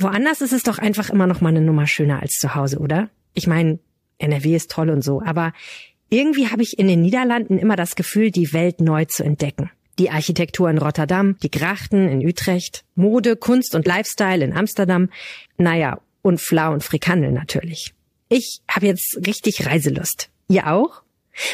Woanders ist es doch einfach immer noch mal eine Nummer schöner als zu Hause, oder? Ich meine, NRW ist toll und so, aber irgendwie habe ich in den Niederlanden immer das Gefühl, die Welt neu zu entdecken. Die Architektur in Rotterdam, die Grachten in Utrecht, Mode, Kunst und Lifestyle in Amsterdam, naja, und Flau und Frikandel natürlich. Ich habe jetzt richtig Reiselust. Ihr auch?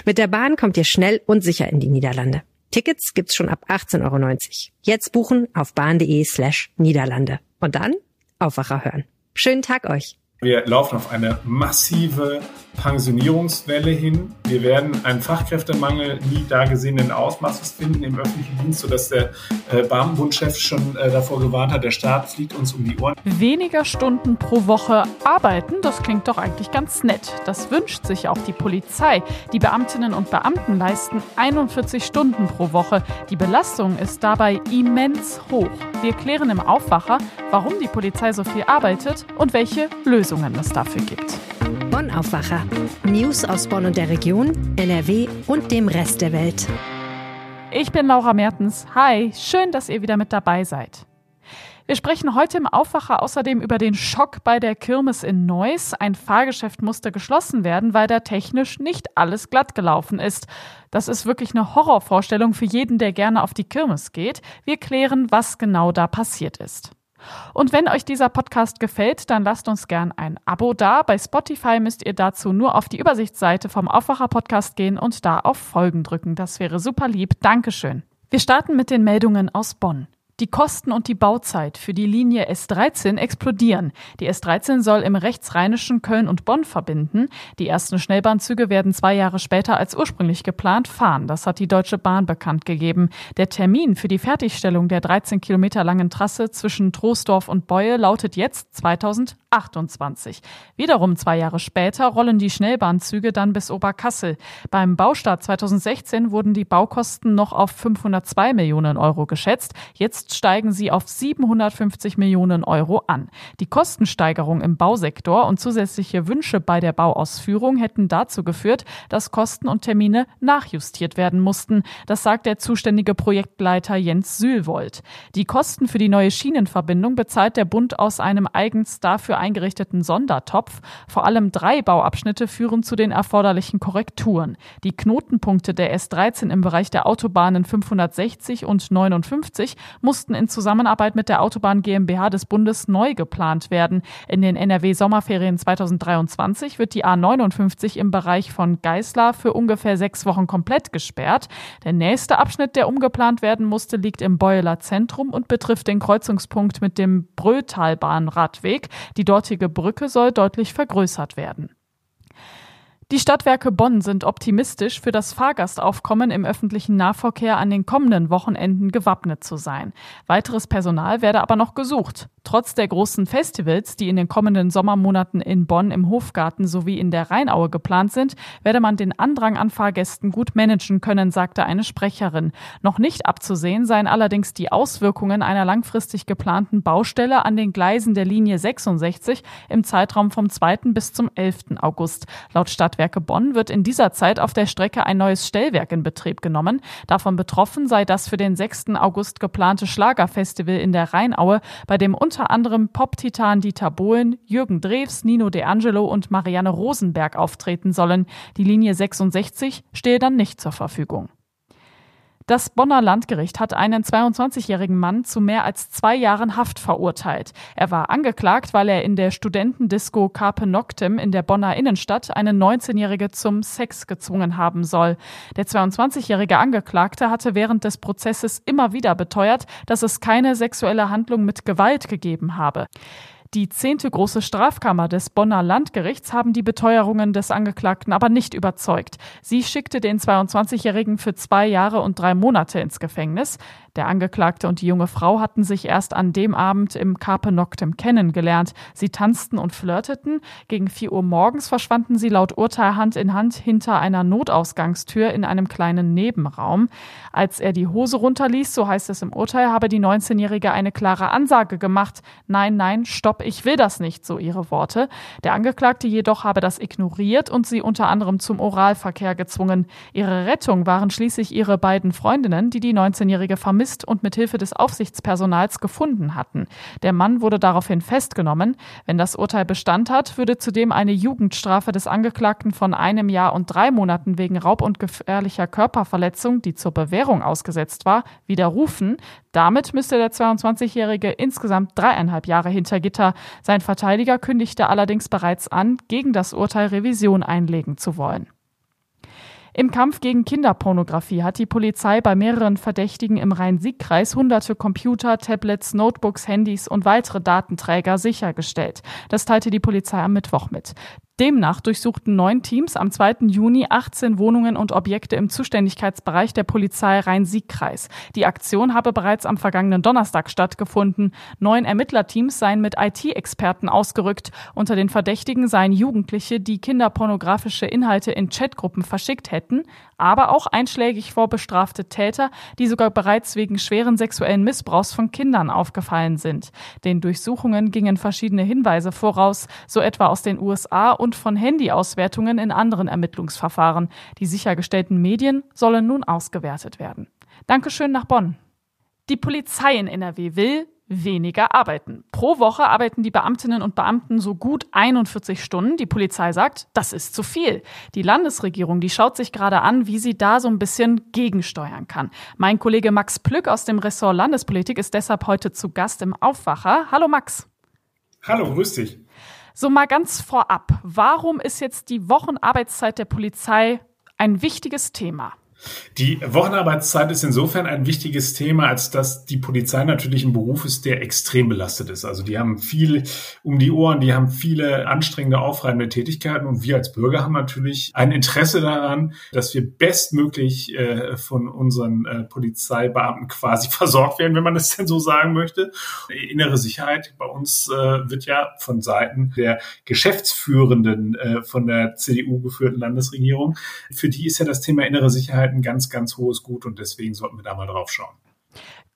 Mit der Bahn kommt ihr schnell und sicher in die Niederlande. Tickets gibt's schon ab 18,90 Euro. Jetzt buchen auf bahn.de slash Niederlande. Und dann Aufwacher hören. Schönen Tag euch. Wir laufen auf eine massive Pensionierungswelle hin. Wir werden einen Fachkräftemangel nie dagesehenen Ausmaßes finden im öffentlichen Dienst, sodass der äh, Beamtenbundchef schon äh, davor gewarnt hat, der Staat fliegt uns um die Ohren. Weniger Stunden pro Woche arbeiten, das klingt doch eigentlich ganz nett. Das wünscht sich auch die Polizei. Die Beamtinnen und Beamten leisten 41 Stunden pro Woche. Die Belastung ist dabei immens hoch. Wir klären im Aufwacher, warum die Polizei so viel arbeitet und welche Lösungen es dafür gibt. Bonn Aufwacher. News aus Bonn und der Region, NRW und dem Rest der Welt. Ich bin Laura Mertens. Hi, schön, dass ihr wieder mit dabei seid. Wir sprechen heute im Aufwacher außerdem über den Schock bei der Kirmes in Neuss. Ein Fahrgeschäft musste geschlossen werden, weil da technisch nicht alles glatt gelaufen ist. Das ist wirklich eine Horrorvorstellung für jeden, der gerne auf die Kirmes geht. Wir klären, was genau da passiert ist. Und wenn euch dieser Podcast gefällt, dann lasst uns gern ein Abo da. Bei Spotify müsst ihr dazu nur auf die Übersichtsseite vom Aufwacher Podcast gehen und da auf Folgen drücken. Das wäre super lieb. Dankeschön. Wir starten mit den Meldungen aus Bonn. Die Kosten und die Bauzeit für die Linie S13 explodieren. Die S13 soll im rechtsrheinischen Köln und Bonn verbinden. Die ersten Schnellbahnzüge werden zwei Jahre später als ursprünglich geplant fahren. Das hat die Deutsche Bahn bekannt gegeben. Der Termin für die Fertigstellung der 13 Kilometer langen Trasse zwischen Troisdorf und Beue lautet jetzt 2028. Wiederum zwei Jahre später rollen die Schnellbahnzüge dann bis Oberkassel. Beim Baustart 2016 wurden die Baukosten noch auf 502 Millionen Euro geschätzt. Jetzt Jetzt steigen sie auf 750 Millionen Euro an. Die Kostensteigerung im Bausektor und zusätzliche Wünsche bei der Bauausführung hätten dazu geführt, dass Kosten und Termine nachjustiert werden mussten. Das sagt der zuständige Projektleiter Jens Sühlwold. Die Kosten für die neue Schienenverbindung bezahlt der Bund aus einem eigens dafür eingerichteten Sondertopf. Vor allem drei Bauabschnitte führen zu den erforderlichen Korrekturen. Die Knotenpunkte der S13 im Bereich der Autobahnen 560 und 59 muss mussten in Zusammenarbeit mit der Autobahn GmbH des Bundes neu geplant werden. In den NRW-Sommerferien 2023 wird die A59 im Bereich von Geißler für ungefähr sechs Wochen komplett gesperrt. Der nächste Abschnitt, der umgeplant werden musste, liegt im Beueler Zentrum und betrifft den Kreuzungspunkt mit dem Brötalbahnradweg. Die dortige Brücke soll deutlich vergrößert werden. Die Stadtwerke Bonn sind optimistisch, für das Fahrgastaufkommen im öffentlichen Nahverkehr an den kommenden Wochenenden gewappnet zu sein. Weiteres Personal werde aber noch gesucht. Trotz der großen Festivals, die in den kommenden Sommermonaten in Bonn im Hofgarten sowie in der Rheinaue geplant sind, werde man den Andrang an Fahrgästen gut managen können, sagte eine Sprecherin. Noch nicht abzusehen seien allerdings die Auswirkungen einer langfristig geplanten Baustelle an den Gleisen der Linie 66 im Zeitraum vom 2. bis zum 11. August. Laut Stadtwerke Bonn wird in dieser Zeit auf der Strecke ein neues Stellwerk in Betrieb genommen. Davon betroffen sei das für den 6. August geplante Schlagerfestival in der Rheinaue, bei dem unter anderem Pop-Titan Dieter Bohlen, Jürgen Drews, Nino De Angelo und Marianne Rosenberg auftreten sollen. Die Linie 66 stehe dann nicht zur Verfügung. Das Bonner Landgericht hat einen 22-jährigen Mann zu mehr als zwei Jahren Haft verurteilt. Er war angeklagt, weil er in der Studentendisco Carpe Noctem in der Bonner Innenstadt eine 19-jährige zum Sex gezwungen haben soll. Der 22-jährige Angeklagte hatte während des Prozesses immer wieder beteuert, dass es keine sexuelle Handlung mit Gewalt gegeben habe. Die zehnte große Strafkammer des Bonner Landgerichts haben die Beteuerungen des Angeklagten aber nicht überzeugt. Sie schickte den 22-Jährigen für zwei Jahre und drei Monate ins Gefängnis. Der Angeklagte und die junge Frau hatten sich erst an dem Abend im Carpe Noctem kennengelernt. Sie tanzten und flirteten. Gegen vier Uhr morgens verschwanden sie laut Urteil Hand in Hand hinter einer Notausgangstür in einem kleinen Nebenraum. Als er die Hose runterließ, so heißt es im Urteil, habe die 19-Jährige eine klare Ansage gemacht. Nein, nein, stopp, ich will das nicht, so ihre Worte. Der Angeklagte jedoch habe das ignoriert und sie unter anderem zum Oralverkehr gezwungen. Ihre Rettung waren schließlich ihre beiden Freundinnen, die die 19-Jährige vermisst und mit Hilfe des Aufsichtspersonals gefunden hatten. Der Mann wurde daraufhin festgenommen. Wenn das Urteil Bestand hat, würde zudem eine Jugendstrafe des Angeklagten von einem Jahr und drei Monaten wegen Raub und gefährlicher Körperverletzung, die zur Bewährung ausgesetzt war, widerrufen. Damit müsste der 22-Jährige insgesamt dreieinhalb Jahre hinter Gitter. Sein Verteidiger kündigte allerdings bereits an, gegen das Urteil Revision einlegen zu wollen. Im Kampf gegen Kinderpornografie hat die Polizei bei mehreren Verdächtigen im Rhein-Sieg-Kreis hunderte Computer, Tablets, Notebooks, Handys und weitere Datenträger sichergestellt. Das teilte die Polizei am Mittwoch mit. Demnach durchsuchten neun Teams am 2. Juni 18 Wohnungen und Objekte im Zuständigkeitsbereich der Polizei Rhein-Sieg-Kreis. Die Aktion habe bereits am vergangenen Donnerstag stattgefunden. Neun Ermittlerteams seien mit IT-Experten ausgerückt. Unter den Verdächtigen seien Jugendliche, die kinderpornografische Inhalte in Chatgruppen verschickt hätten, aber auch einschlägig vorbestrafte Täter, die sogar bereits wegen schweren sexuellen Missbrauchs von Kindern aufgefallen sind. Den Durchsuchungen gingen verschiedene Hinweise voraus, so etwa aus den USA von Handyauswertungen in anderen Ermittlungsverfahren. Die sichergestellten Medien sollen nun ausgewertet werden. Dankeschön nach Bonn. Die Polizei in NRW will weniger arbeiten. Pro Woche arbeiten die Beamtinnen und Beamten so gut 41 Stunden. Die Polizei sagt, das ist zu viel. Die Landesregierung, die schaut sich gerade an, wie sie da so ein bisschen gegensteuern kann. Mein Kollege Max Plück aus dem Ressort Landespolitik ist deshalb heute zu Gast im Aufwacher. Hallo Max. Hallo, grüß dich. So mal ganz vorab, warum ist jetzt die Wochenarbeitszeit der Polizei ein wichtiges Thema? Die Wochenarbeitszeit ist insofern ein wichtiges Thema, als dass die Polizei natürlich ein Beruf ist, der extrem belastet ist. Also die haben viel um die Ohren, die haben viele anstrengende, aufreibende Tätigkeiten und wir als Bürger haben natürlich ein Interesse daran, dass wir bestmöglich äh, von unseren äh, Polizeibeamten quasi versorgt werden, wenn man es denn so sagen möchte. Innere Sicherheit bei uns äh, wird ja von Seiten der Geschäftsführenden äh, von der CDU geführten Landesregierung, für die ist ja das Thema innere Sicherheit halt ein ganz, ganz hohes Gut und deswegen sollten wir da mal drauf schauen.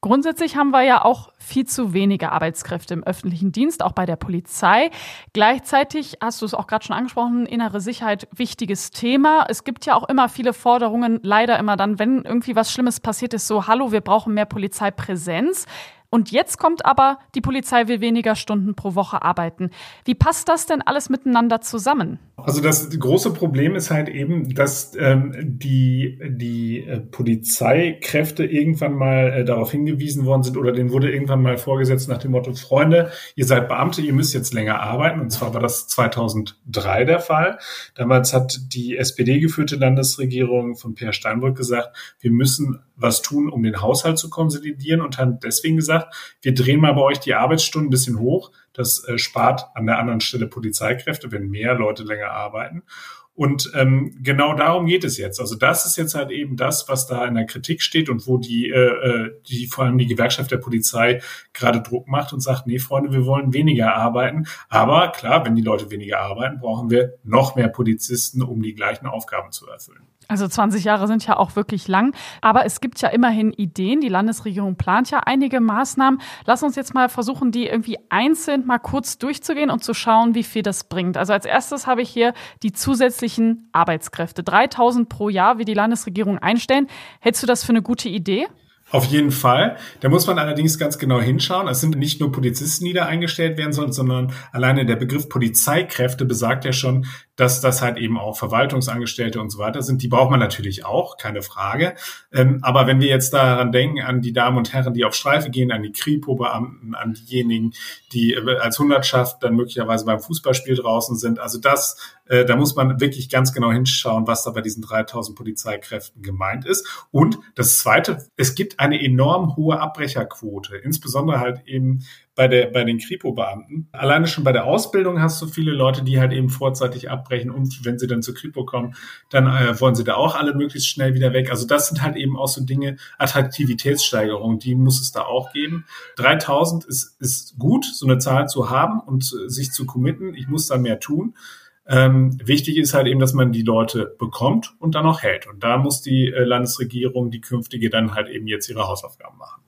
Grundsätzlich haben wir ja auch viel zu wenige Arbeitskräfte im öffentlichen Dienst, auch bei der Polizei. Gleichzeitig hast du es auch gerade schon angesprochen, innere Sicherheit, wichtiges Thema. Es gibt ja auch immer viele Forderungen, leider immer dann, wenn irgendwie was Schlimmes passiert ist, so, hallo, wir brauchen mehr Polizeipräsenz. Und jetzt kommt aber, die Polizei will weniger Stunden pro Woche arbeiten. Wie passt das denn alles miteinander zusammen? Also das große Problem ist halt eben, dass ähm, die, die äh, Polizeikräfte irgendwann mal äh, darauf hingewiesen worden sind oder denen wurde irgendwann mal vorgesetzt nach dem Motto, Freunde, ihr seid Beamte, ihr müsst jetzt länger arbeiten. Und zwar war das 2003 der Fall. Damals hat die SPD geführte Landesregierung von Peer Steinbrück gesagt, wir müssen was tun, um den Haushalt zu konsolidieren und haben deswegen gesagt, wir drehen mal bei euch die Arbeitsstunden ein bisschen hoch. Das äh, spart an der anderen Stelle Polizeikräfte, wenn mehr Leute länger arbeiten. Und ähm, genau darum geht es jetzt. Also das ist jetzt halt eben das, was da in der Kritik steht und wo die, äh, äh die vor allem die Gewerkschaft der Polizei gerade Druck macht und sagt, nee, Freunde, wir wollen weniger arbeiten. Aber klar, wenn die Leute weniger arbeiten, brauchen wir noch mehr Polizisten, um die gleichen Aufgaben zu erfüllen. Also 20 Jahre sind ja auch wirklich lang. Aber es gibt ja immerhin Ideen. Die Landesregierung plant ja einige Maßnahmen. Lass uns jetzt mal versuchen, die irgendwie einzeln mal kurz durchzugehen und zu schauen, wie viel das bringt. Also als erstes habe ich hier die zusätzlichen Arbeitskräfte. 3000 pro Jahr, wie die Landesregierung einstellen. Hältst du das für eine gute Idee? Auf jeden Fall. Da muss man allerdings ganz genau hinschauen. Es sind nicht nur Polizisten, die da eingestellt werden sollen, sondern alleine der Begriff Polizeikräfte besagt ja schon, dass das halt eben auch Verwaltungsangestellte und so weiter sind. Die braucht man natürlich auch, keine Frage. Ähm, aber wenn wir jetzt daran denken, an die Damen und Herren, die auf Streife gehen, an die Kripo-Beamten, an diejenigen, die äh, als Hundertschaft dann möglicherweise beim Fußballspiel draußen sind, also das, äh, da muss man wirklich ganz genau hinschauen, was da bei diesen 3000 Polizeikräften gemeint ist. Und das Zweite, es gibt eine enorm hohe Abbrecherquote, insbesondere halt eben bei, der, bei den Kripo-Beamten. Alleine schon bei der Ausbildung hast du viele Leute, die halt eben vorzeitig abbrechen und wenn sie dann zur Kripo kommen, dann äh, wollen sie da auch alle möglichst schnell wieder weg. Also das sind halt eben auch so Dinge, Attraktivitätssteigerung, die muss es da auch geben. 3000 ist, ist gut, so eine Zahl zu haben und äh, sich zu committen. Ich muss da mehr tun. Ähm, wichtig ist halt eben, dass man die Leute bekommt und dann auch hält. Und da muss die äh, Landesregierung, die künftige, dann halt eben jetzt ihre Hausaufgaben machen.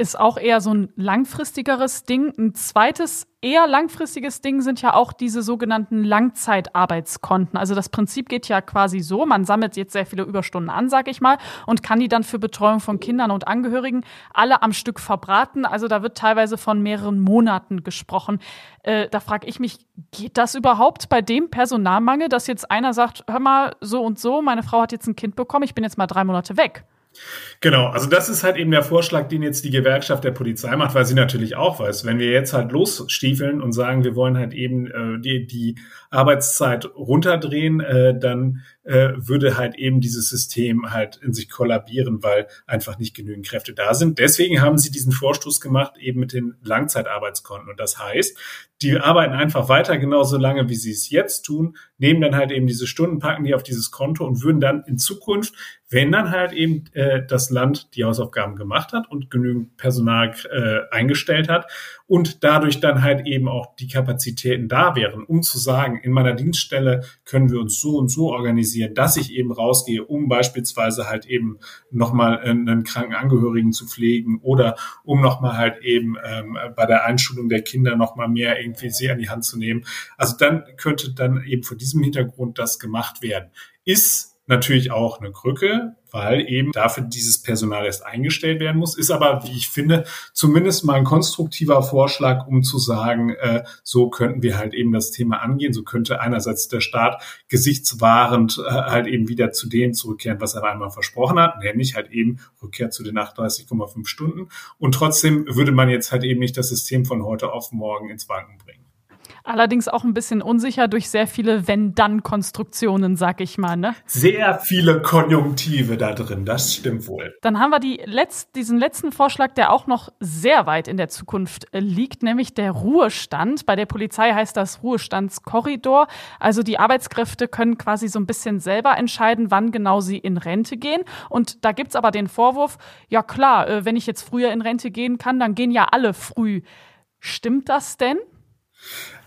Ist auch eher so ein langfristigeres Ding. Ein zweites, eher langfristiges Ding sind ja auch diese sogenannten Langzeitarbeitskonten. Also das Prinzip geht ja quasi so, man sammelt jetzt sehr viele Überstunden an, sag ich mal, und kann die dann für Betreuung von Kindern und Angehörigen alle am Stück verbraten. Also da wird teilweise von mehreren Monaten gesprochen. Äh, da frage ich mich, geht das überhaupt bei dem Personalmangel, dass jetzt einer sagt, hör mal, so und so, meine Frau hat jetzt ein Kind bekommen, ich bin jetzt mal drei Monate weg? Genau, also das ist halt eben der Vorschlag, den jetzt die Gewerkschaft der Polizei macht, weil sie natürlich auch weiß, wenn wir jetzt halt losstiefeln und sagen, wir wollen halt eben äh, die, die Arbeitszeit runterdrehen, äh, dann äh, würde halt eben dieses System halt in sich kollabieren, weil einfach nicht genügend Kräfte da sind. Deswegen haben sie diesen Vorstoß gemacht, eben mit den Langzeitarbeitskonten. Und das heißt, die arbeiten einfach weiter genauso lange, wie sie es jetzt tun, nehmen dann halt eben diese Stunden, packen die auf dieses Konto und würden dann in Zukunft, wenn dann halt eben äh, das Land die Hausaufgaben gemacht hat und genügend Personal äh, eingestellt hat und dadurch dann halt eben auch die Kapazitäten da wären, um zu sagen, in meiner Dienststelle können wir uns so und so organisieren, dass ich eben rausgehe, um beispielsweise halt eben nochmal einen kranken Angehörigen zu pflegen oder um nochmal halt eben ähm, bei der Einschulung der Kinder nochmal mehr irgendwie sie an die Hand zu nehmen. Also dann könnte dann eben vor diesem Hintergrund das gemacht werden. Ist natürlich auch eine Krücke, weil eben dafür dieses Personal erst eingestellt werden muss. Ist aber, wie ich finde, zumindest mal ein konstruktiver Vorschlag, um zu sagen, äh, so könnten wir halt eben das Thema angehen. So könnte einerseits der Staat gesichtswahrend äh, halt eben wieder zu dem zurückkehren, was er einmal versprochen hat, nämlich halt eben Rückkehr zu den 38,5 Stunden. Und trotzdem würde man jetzt halt eben nicht das System von heute auf morgen ins Wanken bringen. Allerdings auch ein bisschen unsicher durch sehr viele Wenn-Dann-Konstruktionen, sag ich mal. Ne? Sehr viele Konjunktive da drin, das stimmt wohl. Dann haben wir die letzt, diesen letzten Vorschlag, der auch noch sehr weit in der Zukunft äh, liegt, nämlich der Ruhestand. Bei der Polizei heißt das Ruhestandskorridor. Also die Arbeitskräfte können quasi so ein bisschen selber entscheiden, wann genau sie in Rente gehen. Und da gibt's aber den Vorwurf, ja klar, äh, wenn ich jetzt früher in Rente gehen kann, dann gehen ja alle früh. Stimmt das denn?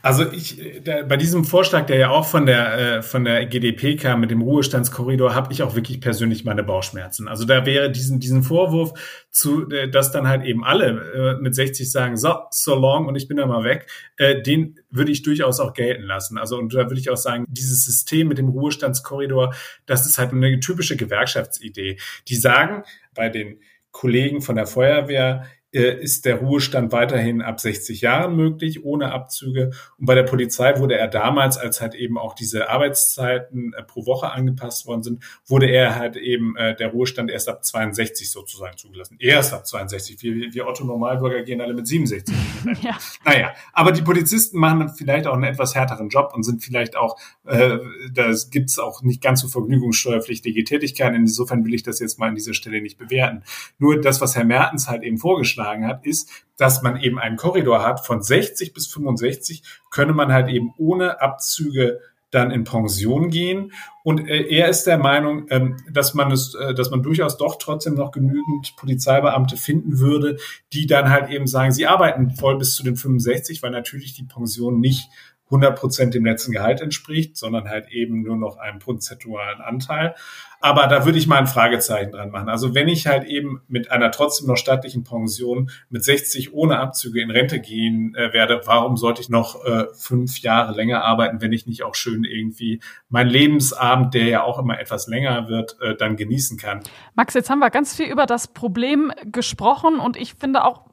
Also ich, der, bei diesem Vorschlag, der ja auch von der äh, von der GDP kam mit dem Ruhestandskorridor, habe ich auch wirklich persönlich meine Bauchschmerzen. Also da wäre diesen diesen Vorwurf zu, äh, dass dann halt eben alle äh, mit 60 sagen, so so long und ich bin da mal weg, äh, den würde ich durchaus auch gelten lassen. Also und da würde ich auch sagen, dieses System mit dem Ruhestandskorridor, das ist halt eine typische Gewerkschaftsidee. Die sagen bei den Kollegen von der Feuerwehr, ist der Ruhestand weiterhin ab 60 Jahren möglich, ohne Abzüge. Und bei der Polizei wurde er damals, als halt eben auch diese Arbeitszeiten äh, pro Woche angepasst worden sind, wurde er halt eben äh, der Ruhestand erst ab 62 sozusagen zugelassen. Erst ab 62. Wir, wir Otto Normalbürger gehen alle mit 67. ja. Naja, aber die Polizisten machen dann vielleicht auch einen etwas härteren Job und sind vielleicht auch, äh, da gibt's auch nicht ganz so vergnügungssteuerpflichtige Tätigkeiten. Insofern will ich das jetzt mal an dieser Stelle nicht bewerten. Nur das, was Herr Mertens halt eben vorgeschlagen vorgeschlagen hat, ist, dass man eben einen Korridor hat von 60 bis 65, könne man halt eben ohne Abzüge dann in Pension gehen. Und äh, er ist der Meinung, ähm, dass man es, äh, dass man durchaus doch trotzdem noch genügend Polizeibeamte finden würde, die dann halt eben sagen, sie arbeiten voll bis zu den 65, weil natürlich die Pension nicht 100 Prozent dem letzten Gehalt entspricht, sondern halt eben nur noch einem prozentualen Anteil. Aber da würde ich mal ein Fragezeichen dran machen. Also wenn ich halt eben mit einer trotzdem noch staatlichen Pension mit 60 ohne Abzüge in Rente gehen äh, werde, warum sollte ich noch äh, fünf Jahre länger arbeiten, wenn ich nicht auch schön irgendwie mein Lebensabend, der ja auch immer etwas länger wird, äh, dann genießen kann? Max, jetzt haben wir ganz viel über das Problem gesprochen und ich finde auch,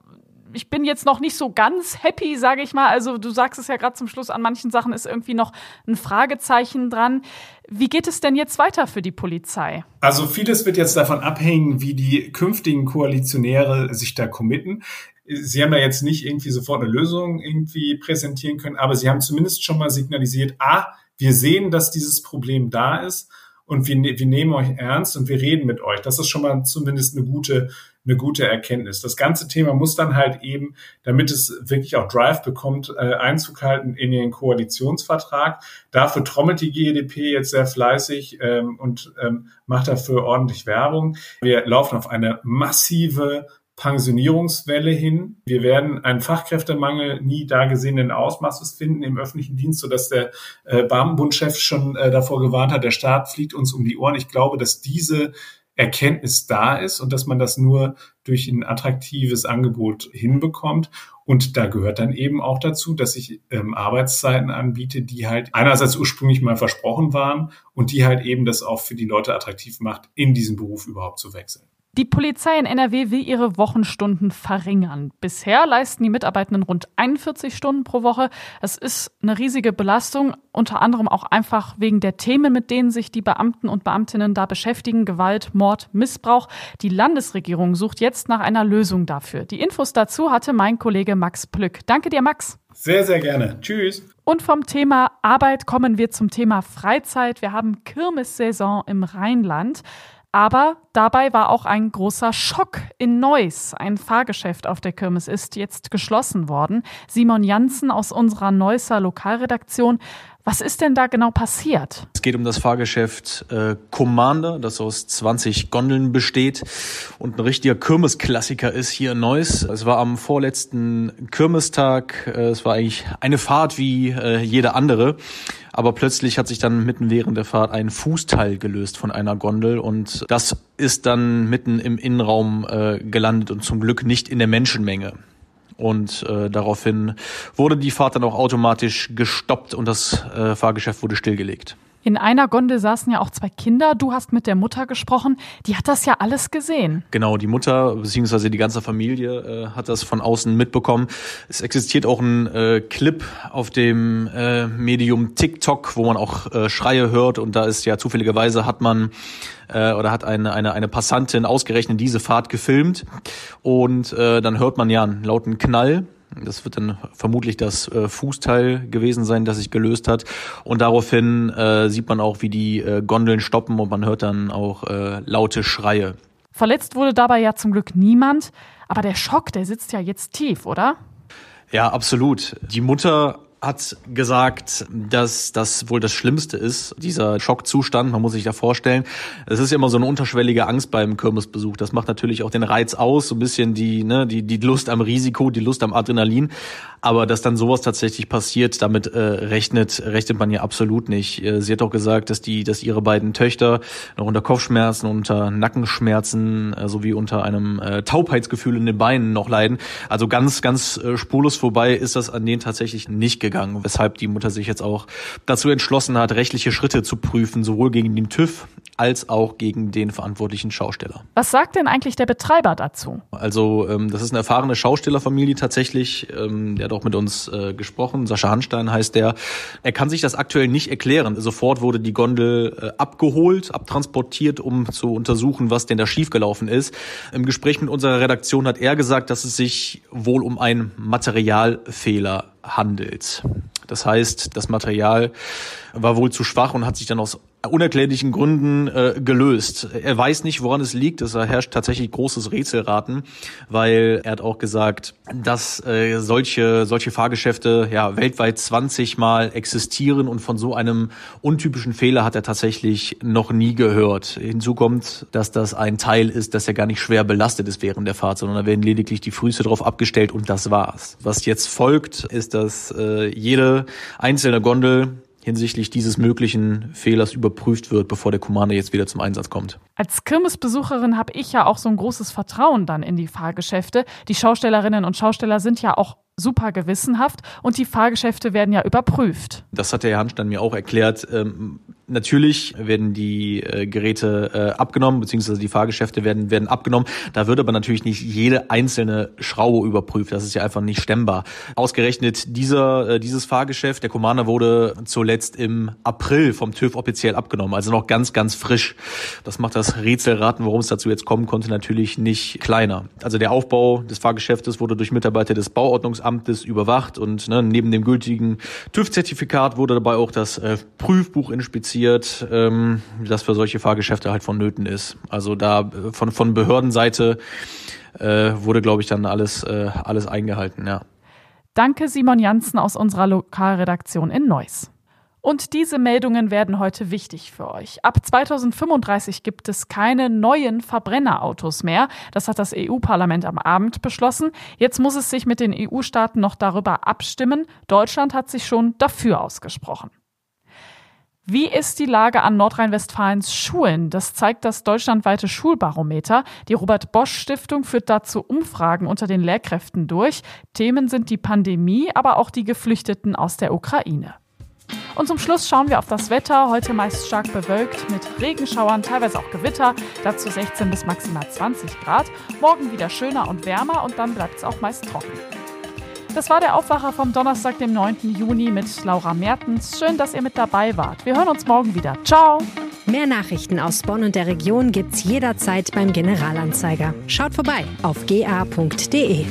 ich bin jetzt noch nicht so ganz happy, sage ich mal. Also du sagst es ja gerade zum Schluss, an manchen Sachen ist irgendwie noch ein Fragezeichen dran. Wie geht es denn jetzt weiter für die Polizei? Also vieles wird jetzt davon abhängen, wie die künftigen Koalitionäre sich da committen. Sie haben da jetzt nicht irgendwie sofort eine Lösung irgendwie präsentieren können, aber Sie haben zumindest schon mal signalisiert, ah, wir sehen, dass dieses Problem da ist und wir, ne-, wir nehmen euch ernst und wir reden mit euch. Das ist schon mal zumindest eine gute eine gute Erkenntnis. Das ganze Thema muss dann halt eben, damit es wirklich auch Drive bekommt, äh, Einzug halten in den Koalitionsvertrag. Dafür trommelt die GDP jetzt sehr fleißig ähm, und ähm, macht dafür ordentlich Werbung. Wir laufen auf eine massive Pensionierungswelle hin. Wir werden einen Fachkräftemangel nie da gesehenen Ausmaßes finden im öffentlichen Dienst, sodass der äh, Beamtenbundchef schon äh, davor gewarnt hat, der Staat fliegt uns um die Ohren. Ich glaube, dass diese Erkenntnis da ist und dass man das nur durch ein attraktives Angebot hinbekommt. Und da gehört dann eben auch dazu, dass ich ähm, Arbeitszeiten anbiete, die halt einerseits ursprünglich mal versprochen waren und die halt eben das auch für die Leute attraktiv macht, in diesen Beruf überhaupt zu wechseln. Die Polizei in NRW will ihre Wochenstunden verringern. Bisher leisten die Mitarbeitenden rund 41 Stunden pro Woche. Es ist eine riesige Belastung, unter anderem auch einfach wegen der Themen, mit denen sich die Beamten und Beamtinnen da beschäftigen. Gewalt, Mord, Missbrauch. Die Landesregierung sucht jetzt nach einer Lösung dafür. Die Infos dazu hatte mein Kollege Max Plück. Danke dir, Max. Sehr, sehr gerne. Tschüss. Und vom Thema Arbeit kommen wir zum Thema Freizeit. Wir haben Kirmessaison im Rheinland. Aber dabei war auch ein großer Schock in Neuss. Ein Fahrgeschäft auf der Kirmes ist jetzt geschlossen worden. Simon Janssen aus unserer Neusser Lokalredaktion was ist denn da genau passiert? Es geht um das Fahrgeschäft äh, Commander, das aus 20 Gondeln besteht und ein richtiger Kirmesklassiker ist hier in Neuss. Es war am vorletzten Kirmestag. Äh, es war eigentlich eine Fahrt wie äh, jede andere. Aber plötzlich hat sich dann mitten während der Fahrt ein Fußteil gelöst von einer Gondel und das ist dann mitten im Innenraum äh, gelandet und zum Glück nicht in der Menschenmenge. Und äh, daraufhin wurde die Fahrt dann auch automatisch gestoppt und das äh, Fahrgeschäft wurde stillgelegt. In einer Gondel saßen ja auch zwei Kinder. Du hast mit der Mutter gesprochen. Die hat das ja alles gesehen. Genau, die Mutter bzw. die ganze Familie äh, hat das von außen mitbekommen. Es existiert auch ein äh, Clip auf dem äh, Medium TikTok, wo man auch äh, Schreie hört. Und da ist ja zufälligerweise hat man äh, oder hat eine, eine, eine Passantin ausgerechnet diese Fahrt gefilmt. Und äh, dann hört man ja einen lauten Knall das wird dann vermutlich das äh, Fußteil gewesen sein, das sich gelöst hat. Und daraufhin äh, sieht man auch, wie die äh, Gondeln stoppen und man hört dann auch äh, laute Schreie. Verletzt wurde dabei ja zum Glück niemand, aber der Schock, der sitzt ja jetzt tief, oder? Ja, absolut. Die Mutter hat gesagt, dass das wohl das Schlimmste ist, dieser Schockzustand. Man muss sich da vorstellen, es ist ja immer so eine unterschwellige Angst beim Kirmesbesuch. Das macht natürlich auch den Reiz aus, so ein bisschen die, ne, die, die Lust am Risiko, die Lust am Adrenalin. Aber dass dann sowas tatsächlich passiert, damit äh, rechnet, rechnet man ja absolut nicht. Äh, sie hat auch gesagt, dass die, dass ihre beiden Töchter noch unter Kopfschmerzen, unter Nackenschmerzen äh, sowie unter einem äh, Taubheitsgefühl in den Beinen noch leiden. Also ganz, ganz äh, spurlos vorbei ist das an denen tatsächlich nicht gegangen, weshalb die Mutter sich jetzt auch dazu entschlossen hat, rechtliche Schritte zu prüfen, sowohl gegen den TÜV als auch gegen den verantwortlichen Schausteller. Was sagt denn eigentlich der Betreiber dazu? Also ähm, das ist eine erfahrene Schaustellerfamilie tatsächlich. Ähm, der hat auch mit uns äh, gesprochen. Sascha Hanstein heißt der. Er kann sich das aktuell nicht erklären. Sofort wurde die Gondel äh, abgeholt, abtransportiert, um zu untersuchen, was denn da schiefgelaufen ist. Im Gespräch mit unserer Redaktion hat er gesagt, dass es sich wohl um einen Materialfehler handelt. Das heißt, das Material war wohl zu schwach und hat sich dann aus unerklärlichen Gründen äh, gelöst. Er weiß nicht, woran es liegt. Es herrscht tatsächlich großes Rätselraten, weil er hat auch gesagt, dass äh, solche solche Fahrgeschäfte ja weltweit 20 Mal existieren und von so einem untypischen Fehler hat er tatsächlich noch nie gehört. Hinzu kommt, dass das ein Teil ist, dass er gar nicht schwer belastet ist während der Fahrt, sondern da werden lediglich die Füße drauf abgestellt und das war's. Was jetzt folgt, ist, dass äh, jede einzelne Gondel hinsichtlich dieses möglichen Fehlers überprüft wird, bevor der Commander jetzt wieder zum Einsatz kommt. Als Kirmesbesucherin habe ich ja auch so ein großes Vertrauen dann in die Fahrgeschäfte. Die Schaustellerinnen und Schausteller sind ja auch super gewissenhaft und die Fahrgeschäfte werden ja überprüft. Das hat der Herr Hanstein mir auch erklärt. Ähm, natürlich werden die äh, Geräte äh, abgenommen, beziehungsweise die Fahrgeschäfte werden, werden abgenommen. Da wird aber natürlich nicht jede einzelne Schraube überprüft. Das ist ja einfach nicht stemmbar. Ausgerechnet dieser, äh, dieses Fahrgeschäft, der Commander wurde zuletzt im April vom TÜV offiziell abgenommen, also noch ganz, ganz frisch. Das macht das Rätselraten, warum es dazu jetzt kommen konnte, natürlich nicht kleiner. Also der Aufbau des Fahrgeschäftes wurde durch Mitarbeiter des Bauordnungsamts Amtes überwacht und ne, neben dem gültigen TÜV-Zertifikat wurde dabei auch das äh, Prüfbuch inspiziert, ähm, das für solche Fahrgeschäfte halt vonnöten ist. Also da äh, von, von Behördenseite äh, wurde, glaube ich, dann alles, äh, alles eingehalten, ja. Danke Simon Janssen aus unserer Lokalredaktion in Neuss. Und diese Meldungen werden heute wichtig für euch. Ab 2035 gibt es keine neuen Verbrennerautos mehr. Das hat das EU-Parlament am Abend beschlossen. Jetzt muss es sich mit den EU-Staaten noch darüber abstimmen. Deutschland hat sich schon dafür ausgesprochen. Wie ist die Lage an Nordrhein-Westfalens Schulen? Das zeigt das deutschlandweite Schulbarometer. Die Robert Bosch Stiftung führt dazu Umfragen unter den Lehrkräften durch. Themen sind die Pandemie, aber auch die Geflüchteten aus der Ukraine. Und zum Schluss schauen wir auf das Wetter. Heute meist stark bewölkt mit Regenschauern, teilweise auch Gewitter. Dazu 16 bis maximal 20 Grad. Morgen wieder schöner und wärmer und dann bleibt es auch meist trocken. Das war der Aufwacher vom Donnerstag, dem 9. Juni mit Laura Mertens. Schön, dass ihr mit dabei wart. Wir hören uns morgen wieder. Ciao! Mehr Nachrichten aus Bonn und der Region gibt's jederzeit beim Generalanzeiger. Schaut vorbei auf ga.de.